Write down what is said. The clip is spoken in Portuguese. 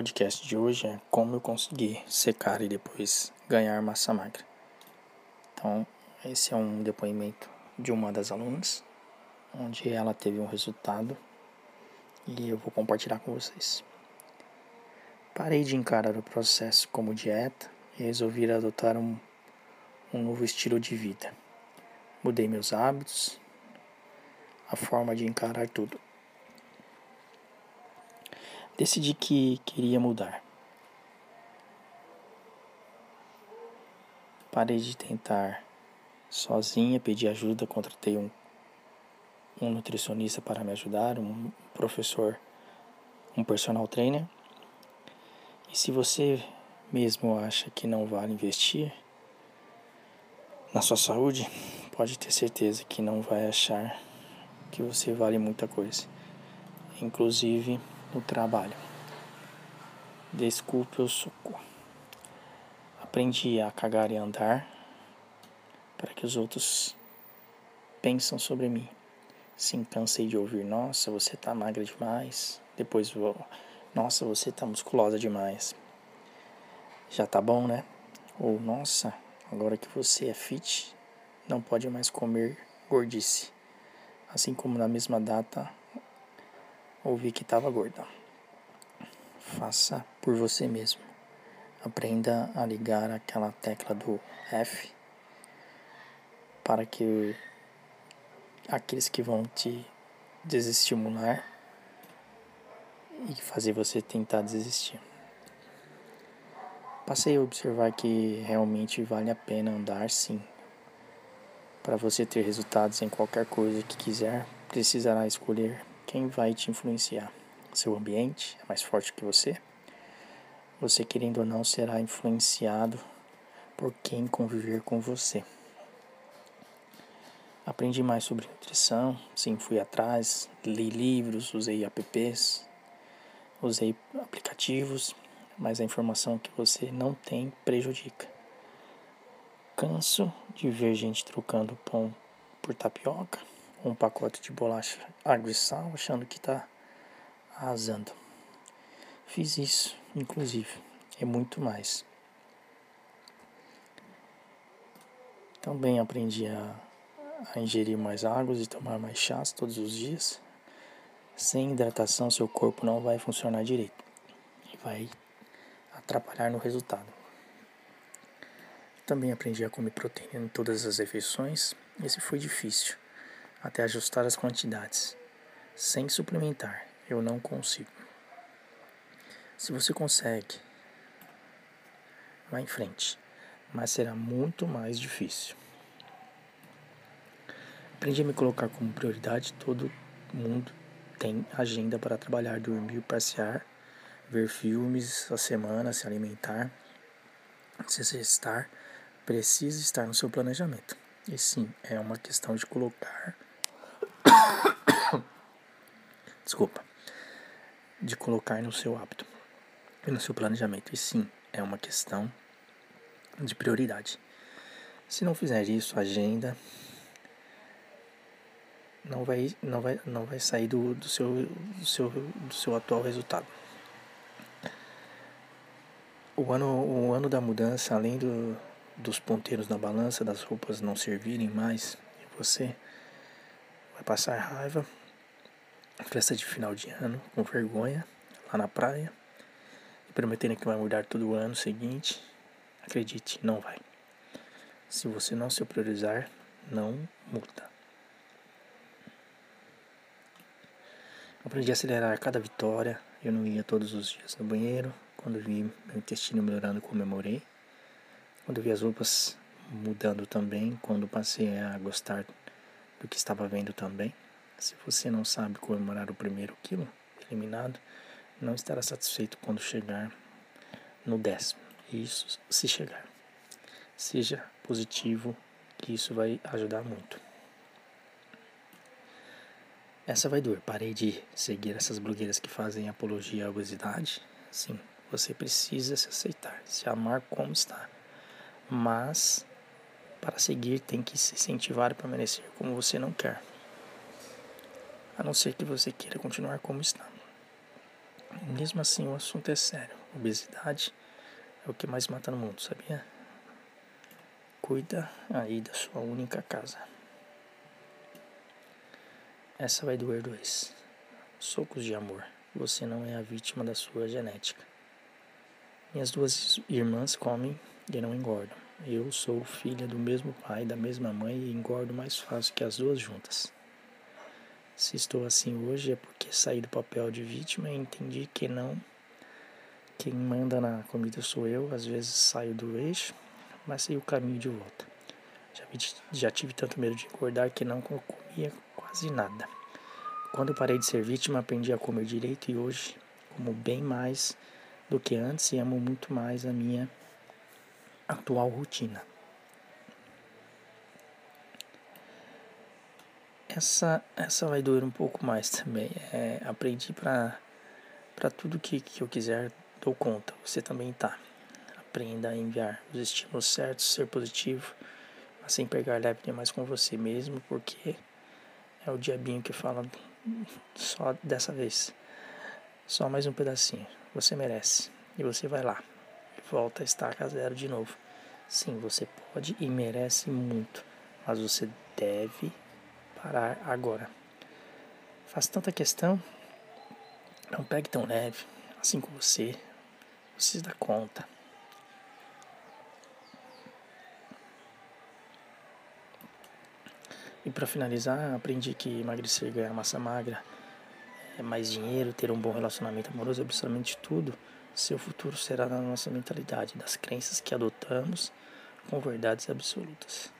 podcast de hoje é como eu consegui secar e depois ganhar massa magra. Então, esse é um depoimento de uma das alunas, onde ela teve um resultado e eu vou compartilhar com vocês. Parei de encarar o processo como dieta e resolvi adotar um, um novo estilo de vida. Mudei meus hábitos, a forma de encarar tudo. Decidi que queria mudar. Parei de tentar sozinha, pedi ajuda, contratei um, um nutricionista para me ajudar, um professor, um personal trainer. E se você mesmo acha que não vale investir na sua saúde, pode ter certeza que não vai achar que você vale muita coisa. Inclusive no trabalho. Desculpe o suco. Aprendi a cagar e andar para que os outros pensam sobre mim. Sim, cansei de ouvir, nossa, você tá magra demais. Depois nossa, você tá musculosa demais. Já tá bom, né? Ou, nossa, agora que você é fit, não pode mais comer gordice. Assim como na mesma data ouvi que estava gorda. Faça por você mesmo. Aprenda a ligar aquela tecla do F para que aqueles que vão te desestimular e fazer você tentar desistir. Passei a observar que realmente vale a pena andar sim. Para você ter resultados em qualquer coisa que quiser, precisará escolher quem vai te influenciar? Seu ambiente é mais forte que você? Você, querendo ou não, será influenciado por quem conviver com você. Aprendi mais sobre nutrição, sim, fui atrás, li livros, usei apps, usei aplicativos, mas a informação que você não tem prejudica. Canso de ver gente trocando pão por tapioca um pacote de bolacha água e sal, achando que está arrasando. Fiz isso, inclusive, e muito mais. Também aprendi a, a ingerir mais águas e tomar mais chás todos os dias. Sem hidratação, seu corpo não vai funcionar direito e vai atrapalhar no resultado. Também aprendi a comer proteína em todas as refeições. Esse foi difícil até ajustar as quantidades. Sem suplementar, eu não consigo. Se você consegue, vá em frente, mas será muito mais difícil. Aprendi a me colocar como prioridade. Todo mundo tem agenda para trabalhar, dormir, passear, ver filmes a semana, se alimentar, se exercitar. Precisa estar no seu planejamento. E sim, é uma questão de colocar desculpa, de colocar no seu hábito e no seu planejamento. E sim, é uma questão de prioridade. Se não fizer isso, a agenda não vai, não vai, não vai sair do, do, seu, do, seu, do seu atual resultado. O ano, o ano da mudança, além do, dos ponteiros na balança, das roupas não servirem mais, você vai passar raiva, festa de final de ano com vergonha lá na praia e prometendo que vai mudar todo ano seguinte, acredite, não vai. Se você não se priorizar, não muda. Aprendi a acelerar cada vitória. Eu não ia todos os dias no banheiro. Quando vi meu intestino melhorando, comemorei. Quando vi as roupas mudando também, quando passei a gostar do que estava vendo também. Se você não sabe comemorar o primeiro quilo eliminado, não estará satisfeito quando chegar no décimo. Isso se chegar. Seja positivo, que isso vai ajudar muito. Essa vai doer. Parei de seguir essas blogueiras que fazem apologia à obesidade. Sim, você precisa se aceitar, se amar como está. Mas para seguir tem que se incentivar e permanecer como você não quer a não ser que você queira continuar como está. Mesmo assim, o assunto é sério. Obesidade é o que mais mata no mundo, sabia? Cuida aí da sua única casa. Essa vai doer dois. Socos de amor. Você não é a vítima da sua genética. Minhas duas irmãs comem e não engordam. Eu sou filha do mesmo pai, da mesma mãe e engordo mais fácil que as duas juntas. Se estou assim hoje é porque saí do papel de vítima e entendi que não. Quem manda na comida sou eu, às vezes saio do eixo, mas sei o caminho de volta. Já, já tive tanto medo de engordar que não comia quase nada. Quando parei de ser vítima, aprendi a comer direito e hoje como bem mais do que antes e amo muito mais a minha atual rotina. Essa, essa vai doer um pouco mais também. É, aprendi para tudo que, que eu quiser, dou conta. Você também tá. Aprenda a enviar os estímulos certos, ser positivo, mas sem pegar leve demais com você mesmo, porque é o diabinho que fala só dessa vez. Só mais um pedacinho. Você merece. E você vai lá. Volta a estaca zero de novo. Sim, você pode e merece muito. Mas você deve parar agora. Faz tanta questão. Não pegue tão leve. Assim com você. Você dá conta. E para finalizar, aprendi que emagrecer, ganhar massa magra, é mais dinheiro, ter um bom relacionamento amoroso, absolutamente tudo, seu futuro será na nossa mentalidade, das crenças que adotamos com verdades absolutas.